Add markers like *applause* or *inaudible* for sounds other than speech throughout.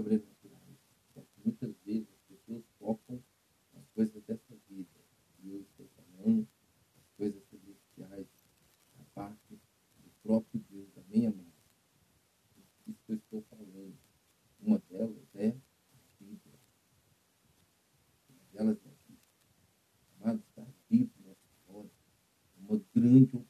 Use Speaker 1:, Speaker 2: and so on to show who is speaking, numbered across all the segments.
Speaker 1: sobrenaturais. Né? Muitas vezes as pessoas focam nas coisas dessa vida. Deus está falando, as coisas celestiais, a parte do próprio Deus, da minha mão. Isso que eu estou falando. Uma delas é a Bíblia. Uma delas é a Bíblia. Amado, está a nessa história. Né, é uma grande oportunidade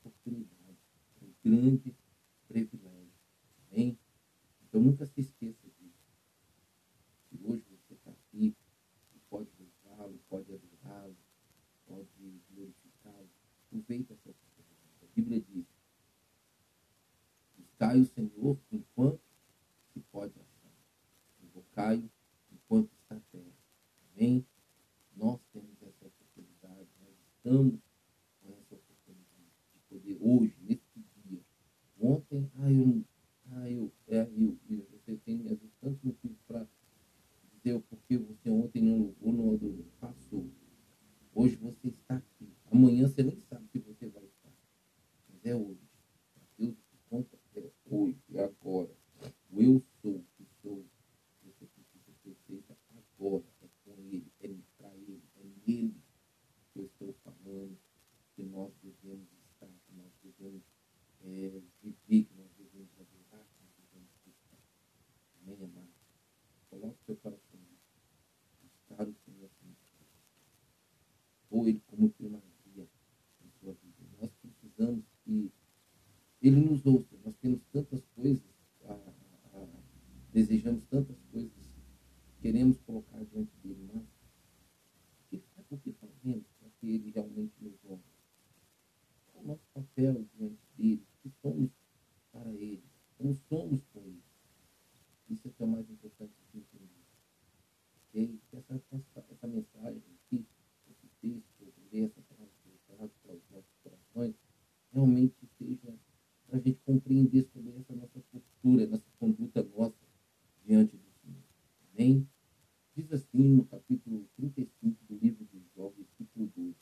Speaker 1: assim no capítulo 35 do livro de Jó, versículo 12.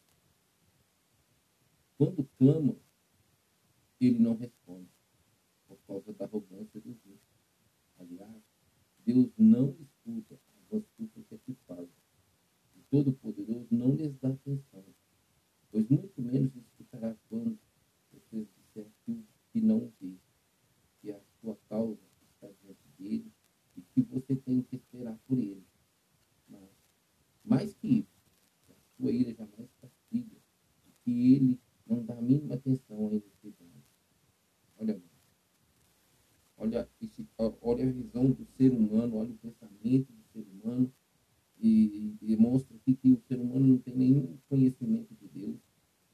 Speaker 1: Quando clama, ele não responde, por causa da arrogância dos outros. Aliás, Deus não escuta as súplicas que fazem. O Todo-Poderoso não lhes dá atenção, pois muito menos escutará quando vocês disser aquilo que não vê, que a sua causa está diante dele e que você tem que esperar por ele mais que isso, a sua ira jamais castiga, que ele não dá a mínima atenção a iniquidade. Olha, olha, esse, olha a visão do ser humano, olha o pensamento do ser humano, e, e demonstra que, que o ser humano não tem nenhum conhecimento de Deus,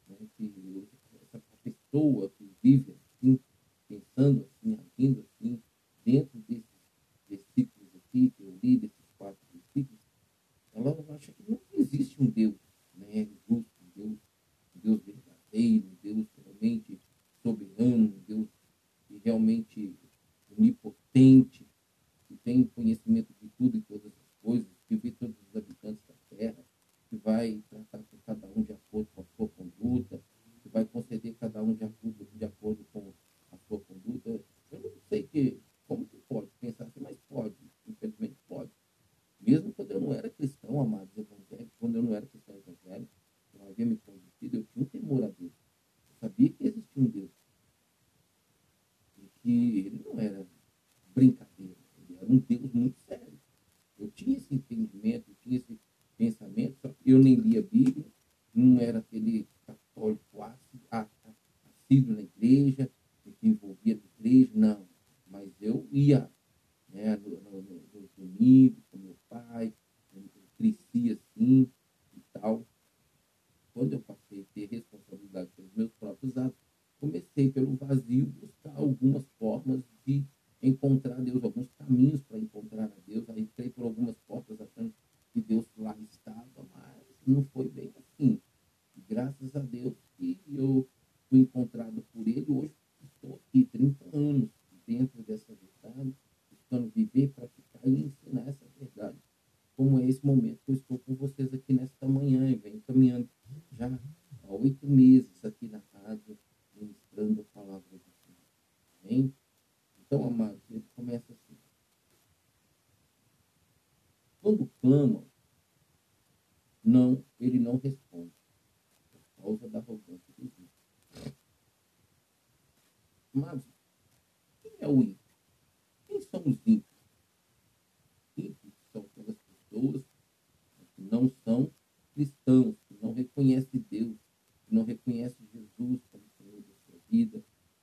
Speaker 1: né, que essa pessoa que vive assim, pensando assim, agindo assim, dentro desse eat é o ímpio? Quem são os ímpios? Ímpios são aquelas pessoas que não são cristãos, que não reconhecem Deus, que não reconhecem Jesus como Senhor da sua vida.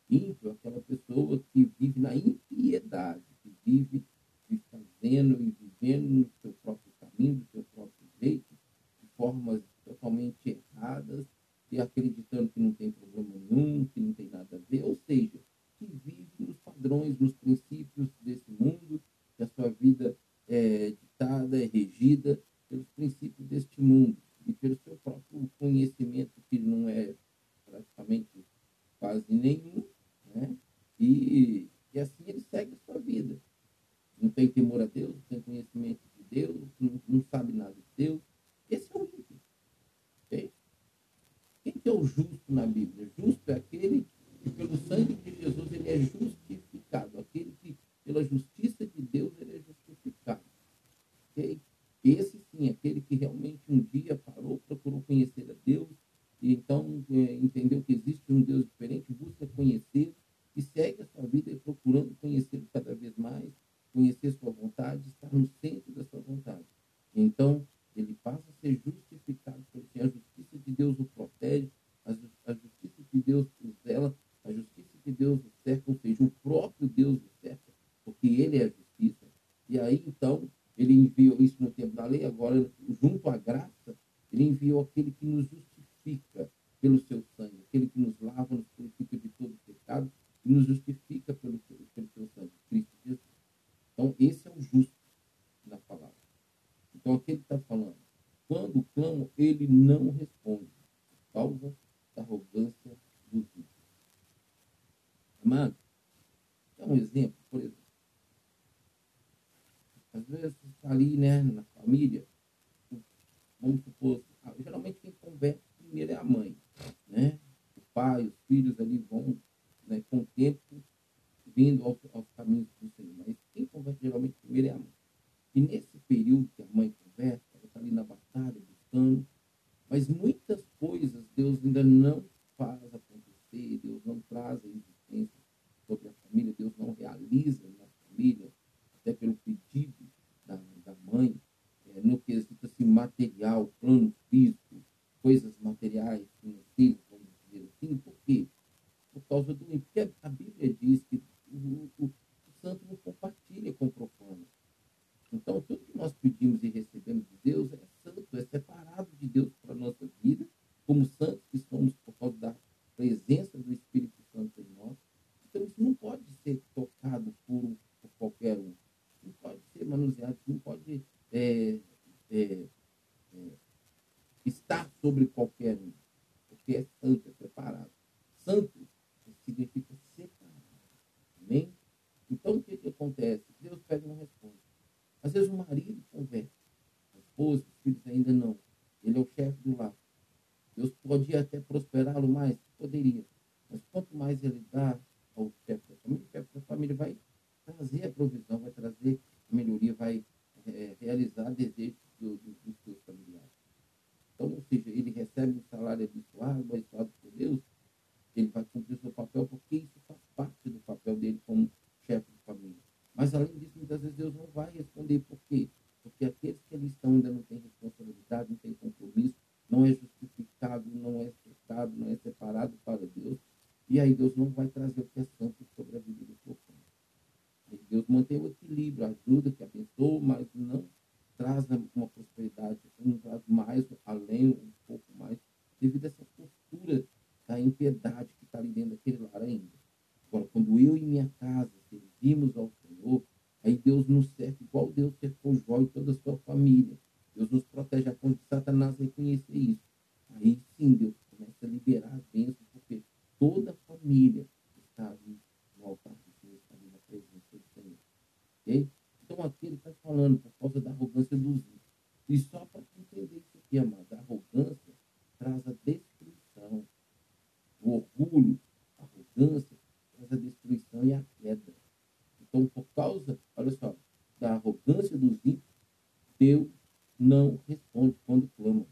Speaker 1: Ímpio é aquela pessoa que vive na impiedade, que vive, se fazendo e vivendo no seu próprio caminho, do seu próprio jeito, de formas totalmente erradas e acreditando que não tem problema nenhum, que não tem nada a ver. Ou seja, que vive nos padrões, nos princípios desse mundo, que a sua vida é ditada, é regida pelos princípios deste mundo e pelo seu próprio conhecimento, que não é praticamente quase nenhum, né? E, e assim ele segue a sua vida. Não tem temor a Deus, não tem conhecimento de Deus, não, não sabe nada de Deus. Esse é o justo. Okay? Quem que é o justo na Bíblia? Justo é aquele que amado. É um exemplo, por exemplo. Às vezes está ali, né, na família, como não tem compromisso, não é justificado, não é acertado, não é separado para Deus. E aí Deus não vai trazer Deus não responde quando clama.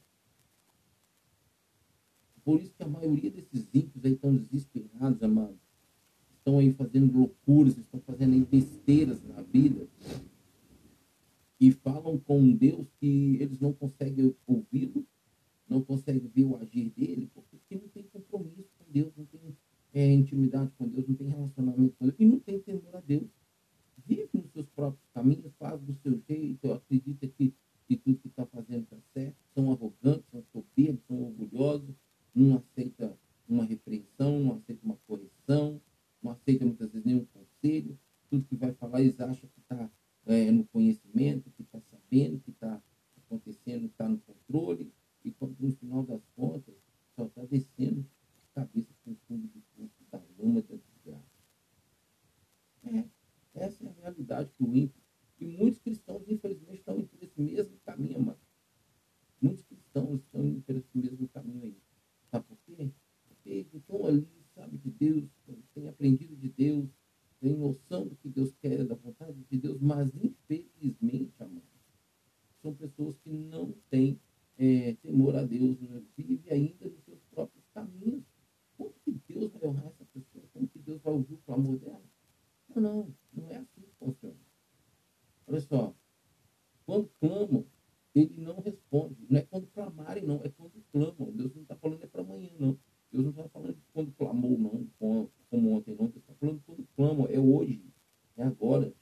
Speaker 1: Por isso que a maioria desses ímpios aí estão desesperados, amados. Estão aí fazendo loucuras, estão fazendo aí besteiras na vida. E falam com um Deus que eles não conseguem ouvi-lo, não conseguem ver o agir dele, porque não tem compromisso com Deus, não tem é, intimidade com Deus, não tem relacionamento com Deus e não tem temor a Deus vive nos seus próprios caminhos, faz do seu jeito, acredita que, que tudo que está fazendo está certo, são arrogantes, são soberbos, são orgulhosos, não aceita uma repreensão, não aceita uma correção, não aceita muitas vezes nenhum conselho, tudo que vai falar eles acham que está é, no conhecimento, que está sabendo, que está acontecendo, está no controle, e quando no final das contas só está descendo cabeça com o fundo do corpo da lama da desgraça. É essa é a realidade que o ímpio. E muitos cristãos, infelizmente, estão indo por esse mesmo caminho, mano. Muitos cristãos estão indo por esse mesmo caminho aí. Sabe por quê? Porque estão ali, sabe de Deus, têm aprendido de Deus, têm noção do que Deus quer, da vontade de Deus, mas infelizmente, amado, são pessoas que não têm é, temor a Deus, né? vive ainda nos seus próprios caminhos. Como que Deus vai honrar essa pessoa? Como que Deus vai ouvir o clamor dela? Não, não, não é assim que funciona. Olha só, quando clamam, ele não responde. Não é quando clamarem, não, é quando clamam. Deus não está falando é para amanhã, não. Deus não está falando de quando clamou, não, como ontem, não. Deus está falando quando clamam, é hoje, é agora.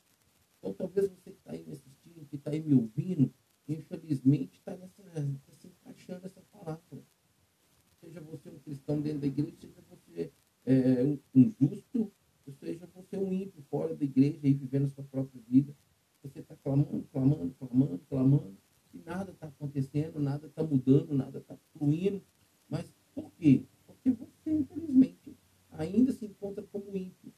Speaker 1: Então, talvez você que está aí me assistindo, que está aí me ouvindo, infelizmente está nessa, tá se encaixando essa palavra. Seja você um cristão dentro da igreja, seja você é, um, um justo, seja você um ímpio fora da igreja e vivendo a sua própria vida. Você está clamando, clamando, clamando, clamando, e nada está acontecendo, nada está mudando, nada está fluindo. Mas por quê? Porque você, infelizmente, ainda se encontra como ímpio.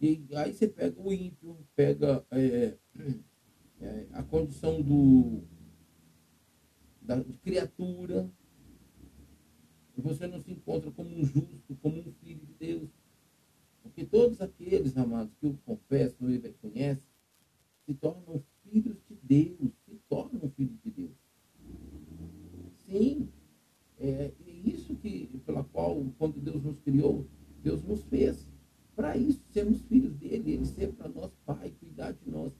Speaker 1: E aí você pega o ímpio, pega é, é, a condição do, da, de criatura, e você não se encontra como um justo, como um filho de Deus. Porque todos aqueles, amados, que o confessam e reconhecem, se tornam filhos de Deus, se tornam filhos de Deus. Sim, é, é isso que, pela qual, quando Deus nos criou, Deus nos fez. Para isso, sermos filhos dele, ele ser para nós pai, cuidar de nós.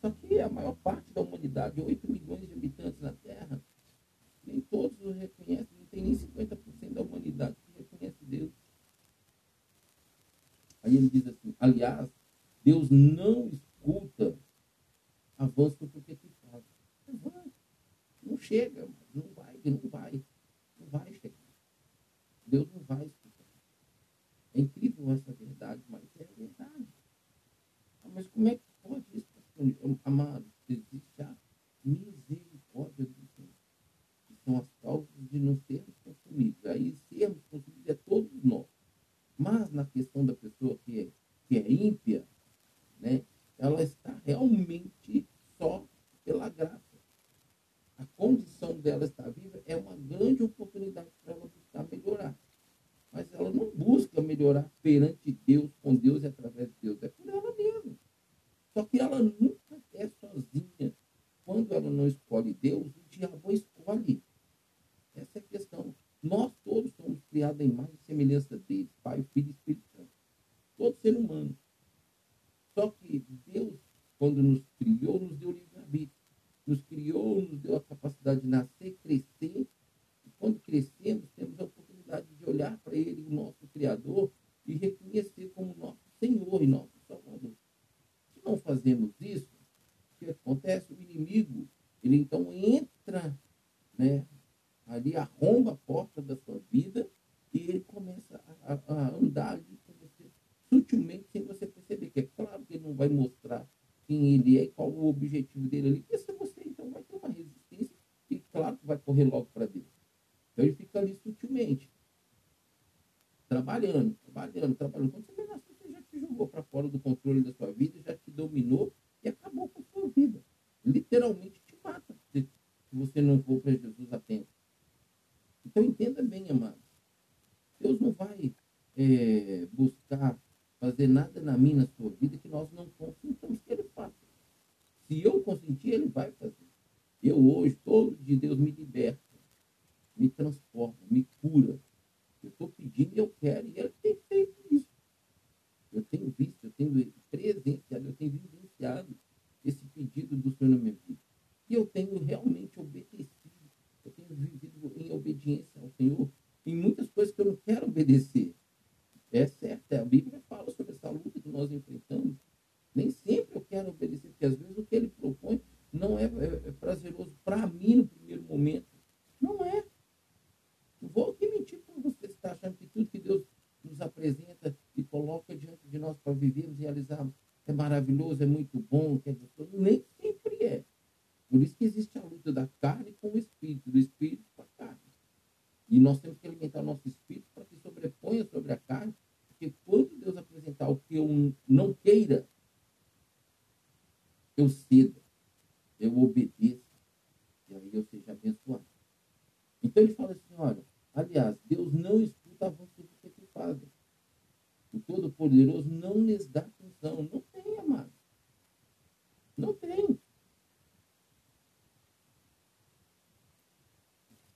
Speaker 1: Só que a maior parte da humanidade, 8 milhões de habitantes na Terra, nem todos o reconhecem, não tem nem 50% da humanidade que reconhece Deus. Aí ele diz assim, aliás, Deus não escuta avanço porque te faz. Não vai. Não chega, não vai, não vai. Não vai chegar. Deus não vai escutar. É incrível essa verdade, mas é verdade. Ah, mas como é que pode isso? Amado, existe a misericórdia do Senhor. Que são as causas de não sermos consumidos. Aí sermos consumidos é todos nós. Mas na questão da pessoa que é, que é ímpia, né, ela está realmente só pela graça. A condição dela estar viva é uma grande oportunidade para ela buscar melhorar. Mas ela não busca melhorar perante Deus, com Deus e através de Deus. É por ela mesma. Só que ela nunca é sozinha. Quando ela não escolhe Deus, o diabo escolhe. Essa é a questão. Nós todos somos criados em e semelhança dele, Pai, Filho e Espírito Santo. Todo ser humano. Só que Deus, quando nos criou, nos deu livre-arbítrio. Nos criou, nos deu a capacidade de nascer, crescer. E quando crescemos, temos a oportunidade de olhar para Ele, o nosso Criador, e reconhecer como nosso Senhor e nosso Salvador. Se não fazemos isso, o que acontece? O inimigo, ele então entra, né, ali arromba a porta da sua vida e ele começa a, a, andar ali com você sutilmente sem você perceber. Que é claro que ele não vai mostrar quem ele é e qual o objetivo dele ali, porque se você então vai ter uma resistência e claro que vai correr logo para Deus. Então ele fica ali sutilmente, trabalhando, trabalhando, trabalhando. Quando você vê você já te jogou para fora do controle da sua vida, já te dominou e acabou com a sua vida. Literalmente te mata se, você não for para Jesus a tempo. Então entenda bem, amados. Deus não vai é, buscar fazer nada na minha, na sua vida, que nós não consintamos que Ele faça. Se eu consentir, Ele vai fazer. Eu hoje, todo dia, Deus me liberta, me transforma, me cura. Eu estou pedindo e eu quero, e Ele tem feito isso. Eu tenho visto, eu tenho presenciado, eu tenho vivenciado esse pedido do Senhor na minha vida. E eu tenho realmente obedecido eu tenho vivido em obediência ao Senhor em muitas coisas que eu não quero obedecer. É certo, é, a Bíblia fala sobre essa luta que nós enfrentamos. Nem sempre eu quero obedecer, porque às vezes o que ele propõe não é, é, é prazeroso para mim no primeiro momento. Não é. Não vou aqui mentir para você está achando que tudo que Deus nos apresenta e coloca diante de nós para vivermos e realizarmos é maravilhoso, é muito bom, é gostoso. Nem sempre é. Por isso que existe a luta da carne com o espírito, do espírito com a carne. E nós temos que alimentar o nosso espírito para que sobreponha sobre a carne, porque quando Deus apresentar o que eu não queira, eu ceda, eu obedeça, e aí eu seja abençoado. Então ele fala assim, olha, aliás, Deus não escuta a voz do que fazem. O Todo-Poderoso não lhes dá atenção. Não tem, amado. Não tem.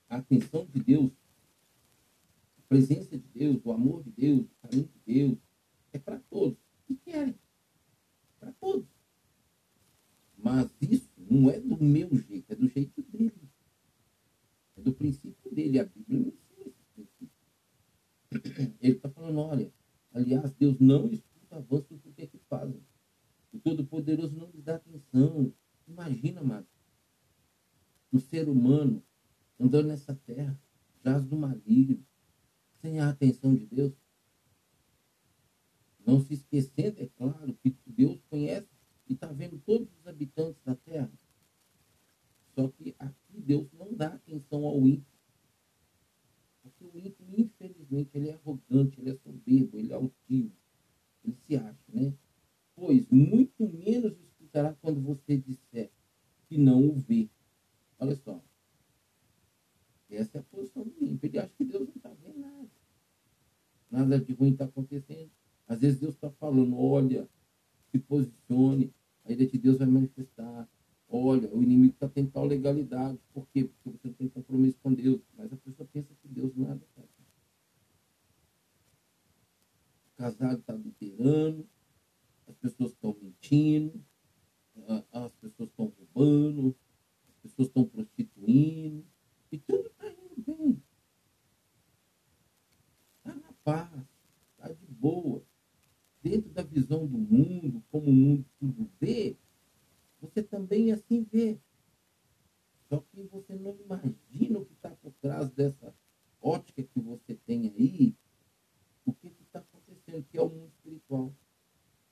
Speaker 1: A atenção de Deus, a presença de Deus, o amor de Deus, o carinho de Deus, é para todos que querem. Para todos. Mas isso não é do meu jeito, é do jeito dele. É do princípio dele. A Bíblia me ensina esse princípio. Ele está falando, olha, aliás, Deus não escuta avanços do que é que fazem. O Todo-Poderoso não lhes dá atenção. Imagina, amado, o ser humano andando nessa terra, jaz do maligno, sem a atenção de Deus. Não se esquecendo, é claro, que Deus conhece e está vendo todos os habitantes da terra. Só que aqui Deus não dá atenção ao ímpio. Porque o ímpio, infelizmente, ele é arrogante, ele é soberbo, ele é altivo. Ele se acha, né? Pois muito menos escutará quando você disser que não o vê. Olha só. Essa é a posição do ímpio. Ele acha que Deus não está vendo nada. Nada de ruim está acontecendo. Às vezes Deus está falando, olha, se posicione, a ira de Deus vai manifestar. Olha, o inimigo está tal legalidade. Por quê? Porque você não tem compromisso com Deus. Mas a pessoa pensa que Deus nada faz. O casado está adulterando, as pessoas estão mentindo, as pessoas estão roubando, pessoas estão prostituindo, e tudo está indo bem. Está na paz, está de boa dentro da visão do mundo, como o mundo tudo vê, você também assim vê. Só que você não imagina o que está por trás dessa ótica que você tem aí, o que está acontecendo, que é o mundo espiritual.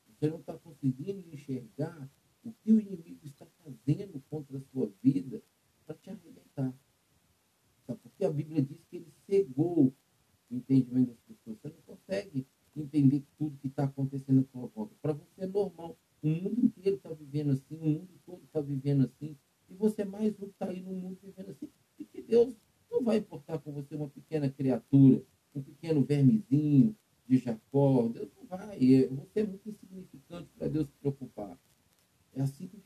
Speaker 1: Você não está conseguindo enxergar o que o inimigo fazendo contra a sua vida para te arrebentar. Porque a Bíblia diz que ele cegou o entendimento das pessoas. Você não consegue entender tudo que está acontecendo à sua volta. Para você é normal. O mundo inteiro está vivendo assim, o mundo todo está vivendo assim. E você é mais um que está aí no mundo vivendo assim. E que Deus não vai importar com você uma pequena criatura, um pequeno vermezinho de Jacó. Deus não vai. Você é muito insignificante para Deus se preocupar. É assim que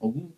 Speaker 1: algum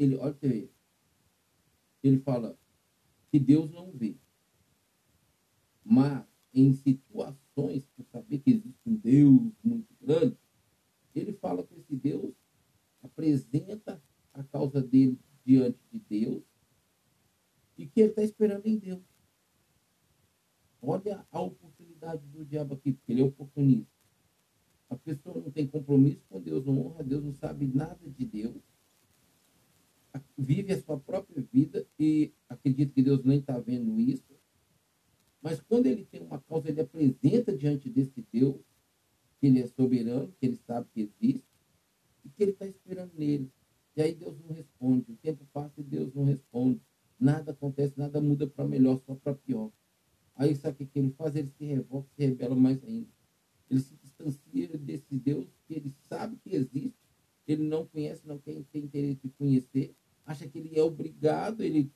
Speaker 1: Ele pensa que ele, olha para fala que Deus não vê. Mas em situações, por saber que existe um Deus muito grande, ele fala que esse Deus apresenta a causa dele diante de Deus e que ele está esperando em Deus. Olha a oportunidade do diabo aqui, porque ele é oportunista. A pessoa não tem compromisso com Deus, não honra Deus, não sabe nada de Deus, vive a sua própria vida e acredita que Deus nem está vendo isso. Mas quando ele tem uma causa, ele apresenta diante desse Deus que ele é soberano, que ele sabe que existe e que ele está esperando nele. E aí Deus não responde. O tempo passa e Deus não responde. Nada acontece, nada muda para melhor, só para pior. Aí sabe o que ele faz? Ele se revolta, se rebela mais ainda. Ele se distancia desse Deus que ele sabe que existe, ele não conhece, não tem, tem interesse de conhecer, acha que ele é obrigado ele,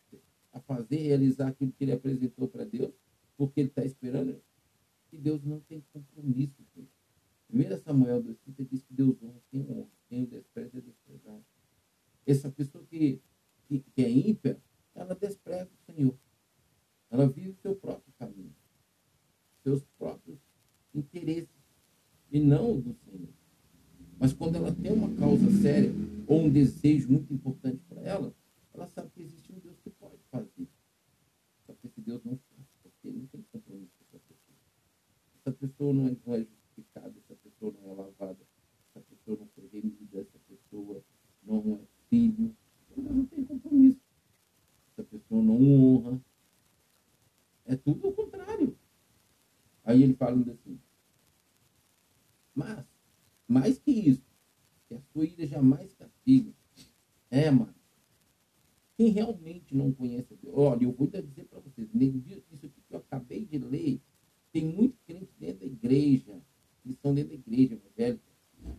Speaker 1: a fazer, realizar aquilo que ele apresentou para Deus, porque ele está esperando que Deus não tem compromisso com ele. 1 Samuel 2,30 diz que Deus honra quem honra, quem o despreza é desprezado. Essa pessoa que, que, que é ímpia, ela despreza o Senhor. Ela vive o seu próprio caminho, seus próprios interesses, e não do Senhor. Mas quando ela tem uma causa séria ou um desejo muito importante para ela, ela sabe que existe um Deus que pode fazer. Só que esse Deus não faz, porque ele não tem compromisso com essa pessoa. Essa pessoa não é, não é justificada, essa pessoa não é lavada, essa pessoa não foi remida, essa pessoa não é filho. Deus não tem compromisso. Essa pessoa não honra. É tudo o contrário. Aí ele fala assim, mas, mais que isso, que a sua ira jamais castiga. É, mano. Quem realmente não conhece Deus, olha, eu vou dizer para vocês, isso aqui que eu acabei de ler, tem muitos crentes dentro da igreja, que estão dentro da igreja evangélica,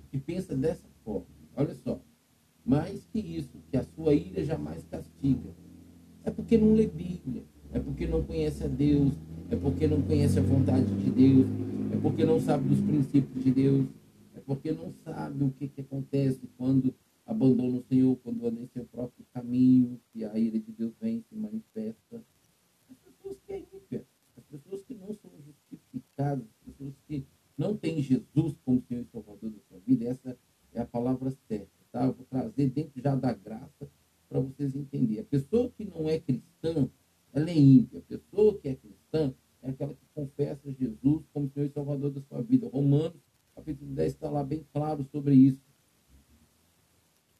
Speaker 1: que pensa dessa forma. Olha só, mais que isso, que a sua ira jamais castiga. É porque não lê Bíblia, é porque não conhece a Deus, é porque não conhece a vontade de Deus, é porque não sabe dos princípios de Deus, porque não sabe o que, que acontece quando abandona o Senhor, quando anda em seu próprio caminho, e a ira de Deus vem se manifesta. As pessoas que é ímpia, as pessoas que não são justificadas, as pessoas que não têm Jesus como Senhor e Salvador da sua vida, essa é a palavra certa, tá? Eu vou trazer dentro já da graça para vocês entenderem. A pessoa que não é cristã, ela é ímpia. A pessoa que é cristã, é aquela que confessa Jesus como Senhor e Salvador da sua vida. Romanos, capítulo 10, está lá bem claro sobre isso.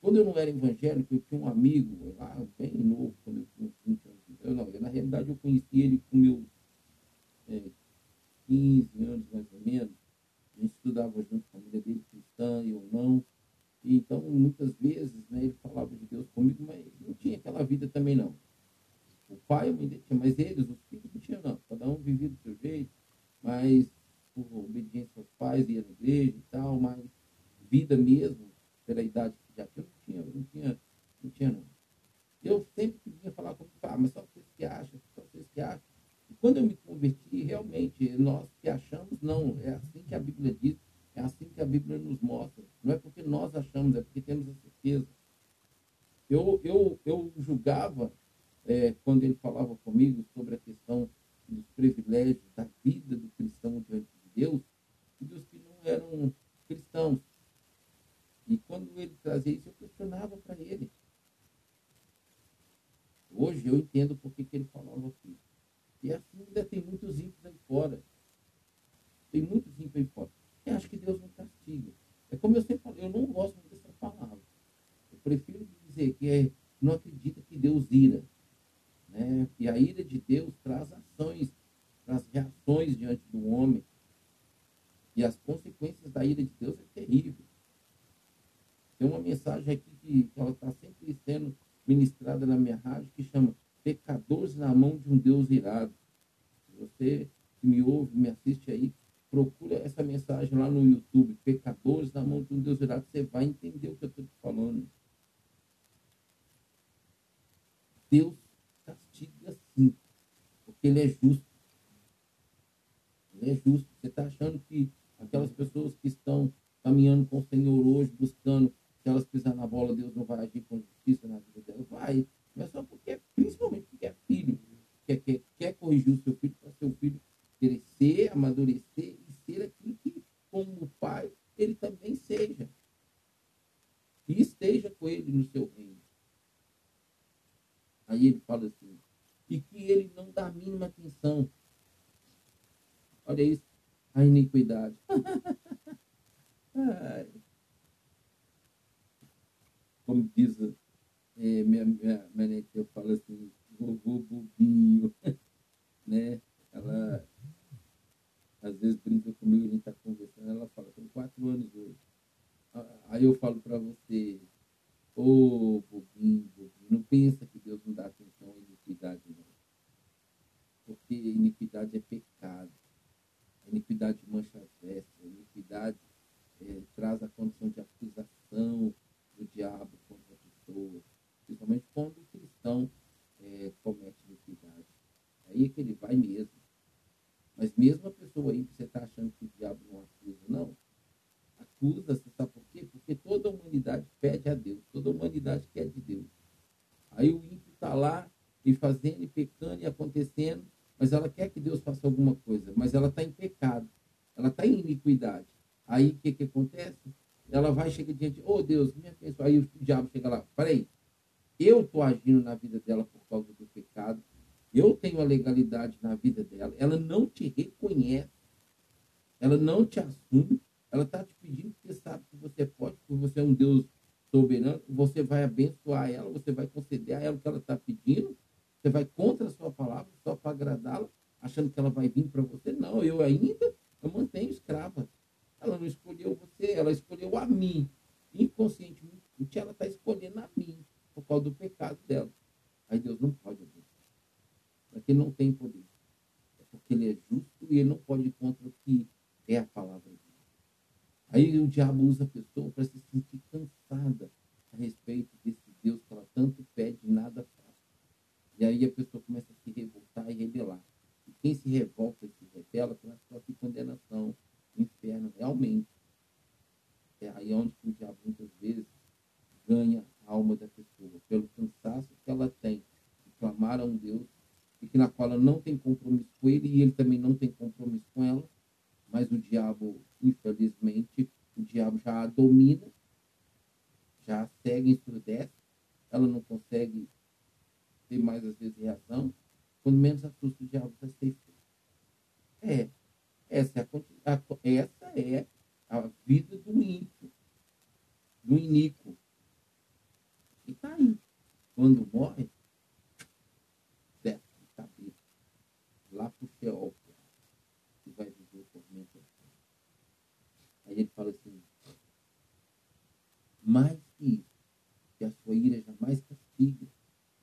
Speaker 1: Quando eu não era evangélico, eu tinha um amigo lá, bem novo, quando eu tinha 20 anos. Eu, não, eu, na realidade, eu conheci ele com meus é, 15 anos, mais ou menos. A gente estudava junto, a família dele cristã, eu não. E, então, muitas vezes, né, ele falava de Deus comigo, mas não tinha aquela vida também, não. O pai, mas eles, os filhos, não tinham, não. Cada um vivia do seu jeito, mas por obediência aos pais, ia na igreja e tal, mas vida mesmo, pela idade que já tinha, não tinha, não tinha, não tinha, não. Eu sempre vinha falar com ah, mas só vocês que acham, só vocês que acham. E quando eu me converti, realmente, nós que achamos, não, é assim que a Bíblia diz, é assim que a Bíblia nos mostra. Não é porque nós achamos, é porque temos a certeza. Eu, eu, eu julgava é, quando ele falava comigo sobre a questão dos privilégios da vida do cristão Não é justo. Você está achando que aquelas pessoas que estão caminhando com o Senhor hoje, buscando, se elas pisar na bola, Deus não vai agir com justiça na vida delas? Vai. Mas é só porque, principalmente porque é filho. Quer, quer, quer corrigir o seu filho para seu filho crescer, amadurecer e ser aquilo que, como pai, ele também seja. E esteja com ele no seu reino. Aí ele fala assim, e que ele não dá a mínima atenção Olha isso, a iniquidade. *laughs* Como diz é, minha, minha, minha eu falo assim, vovô bobinho, *laughs* né? Ela às vezes brinca comigo, a gente está conversando, ela fala, tem quatro anos hoje. Aí eu falo para você, ô oh, bobinho, bobinho, não pensa que Deus não dá atenção à iniquidade, não. Porque iniquidade é pecado. A iniquidade mancha as vestes, a iniquidade é, traz a condição de acusação do diabo contra a pessoa, principalmente quando o cristão é, comete iniquidade. Aí é que ele vai mesmo. Mas mesmo a pessoa aí que você está achando que o diabo não acusa, não. Acusa, você sabe por quê? Porque toda a humanidade pede a Deus, toda a humanidade quer de Deus. Aí o ímpio está lá e fazendo, e pecando, e acontecendo, mas ela quer que Deus faça alguma coisa, mas ela está em pecado, ela está em iniquidade. Aí o que, que acontece? Ela vai chegar diante, oh Deus, me abençoe. Aí o diabo chega lá, peraí, eu estou agindo na vida dela por causa do pecado, eu tenho a legalidade na vida dela, ela não te reconhece, ela não te assume, ela está te pedindo porque sabe que você pode, porque você é um Deus soberano, você vai abençoar ela, você vai conceder a ela o que ela está pedindo, você vai contra a sua palavra só para agradá-la, achando que ela vai vir para você. Não, eu ainda eu mantenho escrava. Ela não escolheu você, ela escolheu a mim. Inconscientemente, ela está escolhendo a mim por causa do pecado dela. Aí Deus não pode porque ele não tem poder. É porque ele é justo e ele não pode ir contra o que é a palavra de Deus. Aí o diabo usa a pessoa para se sentir cansada a respeito desse Deus que ela tanto pede e nada faz. E aí a pessoa começa a se revoltar e rebelar. E quem se revolta e se rebela começa a sofrer condenação, inferno, realmente. É aí onde o diabo muitas vezes ganha a alma da pessoa, pelo cansaço que ela tem de clamar a um Deus e que na qual ela não tem compromisso com ele e ele também não tem compromisso com ela, mas o diabo, infelizmente, o diabo já a domina, já segue, ensurdece, ela não consegue ter mais, às vezes, reação, quando menos assusta o diabo está safe. É, essa é a, a, essa é a vida do ímpio, do iníquo. E está aí. Quando morre, lá para o Sheol, que vai viver o tormento. Aí ele fala assim, mais que isso, a sua ira jamais castiga,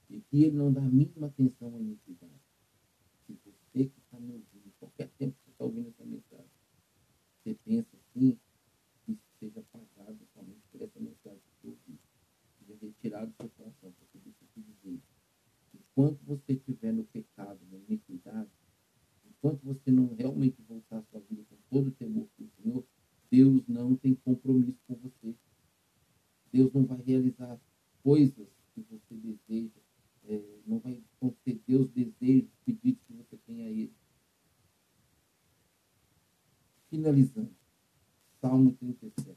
Speaker 1: e que ele não dá a mínima atenção à iniquidade. Se você que está me ouvindo, qualquer tempo que você está ouvindo essa mensagem, você pensa assim, que isso seja pagado somente por essa mensagem que você ouviu. Seja retirado do seu coração, porque deixa eu te dizer, enquanto você estiver no pecado, na iniquidade, enquanto você não realmente voltar a sua vida com todo o temor do Senhor, Deus não tem compromisso com você. Deus não vai realizar coisas que você deseja, é, não vai conceder os desejos, os pedidos que você tem a Ele. Finalizando, Salmo 37.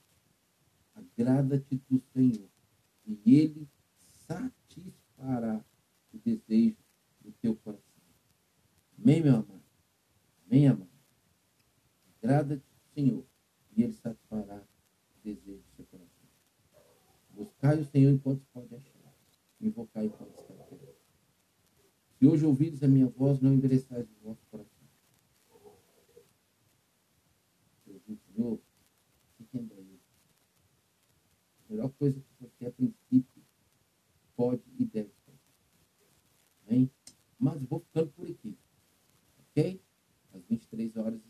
Speaker 1: Agrada-te do Senhor, e Ele satisfará o desejo do teu coração. Amém, meu amado? Amém, amado? Agrada-te, Senhor, e Ele satisfará o desejo do. Buscai o Senhor enquanto se pode achar. Invocai enquanto está perto. Se hoje ouvires a minha voz, não endereçais o vosso coração. Se ouvir o Senhor, entenda. A melhor coisa que você, a princípio, pode e deve fazer. Amém? Mas vou ficando por aqui. Ok? às 23 horas